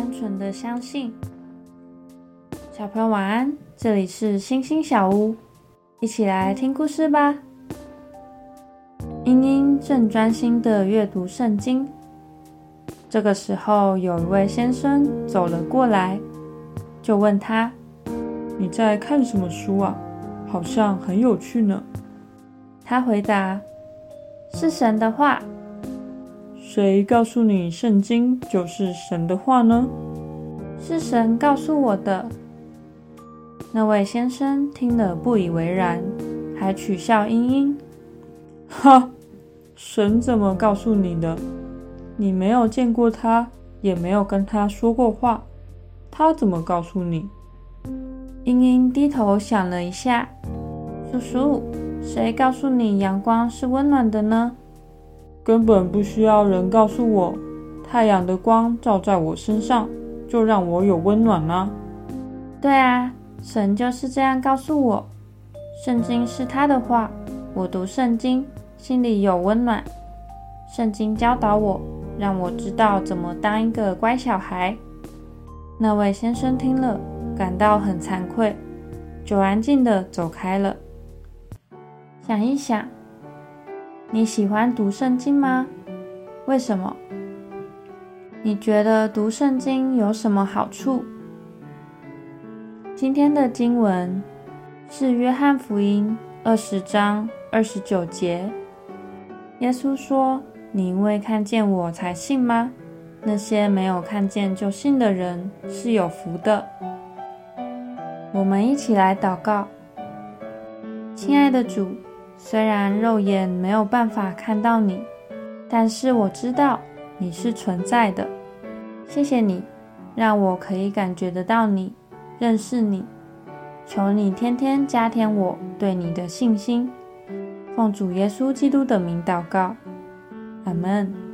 单纯的相信。小朋友晚安，这里是星星小屋，一起来听故事吧。英英正专心的阅读圣经，这个时候有一位先生走了过来，就问他：“你在看什么书啊？好像很有趣呢。”他回答：“是神的话。”谁告诉你圣经就是神的话呢？是神告诉我的。那位先生听了不以为然，还取笑英英：“哈，神怎么告诉你的？你没有见过他，也没有跟他说过话，他怎么告诉你？”英英低头想了一下：“叔叔，谁告诉你阳光是温暖的呢？”根本不需要人告诉我，太阳的光照在我身上，就让我有温暖啦。对啊，神就是这样告诉我。圣经是他的话，我读圣经，心里有温暖。圣经教导我，让我知道怎么当一个乖小孩。那位先生听了，感到很惭愧，就安静的走开了。想一想。你喜欢读圣经吗？为什么？你觉得读圣经有什么好处？今天的经文是约翰福音二十章二十九节。耶稣说：“你因为看见我才信吗？那些没有看见就信的人是有福的。”我们一起来祷告，亲爱的主。虽然肉眼没有办法看到你，但是我知道你是存在的。谢谢你，让我可以感觉得到你，认识你。求你天天加添我对你的信心。奉主耶稣基督的名祷告，阿门。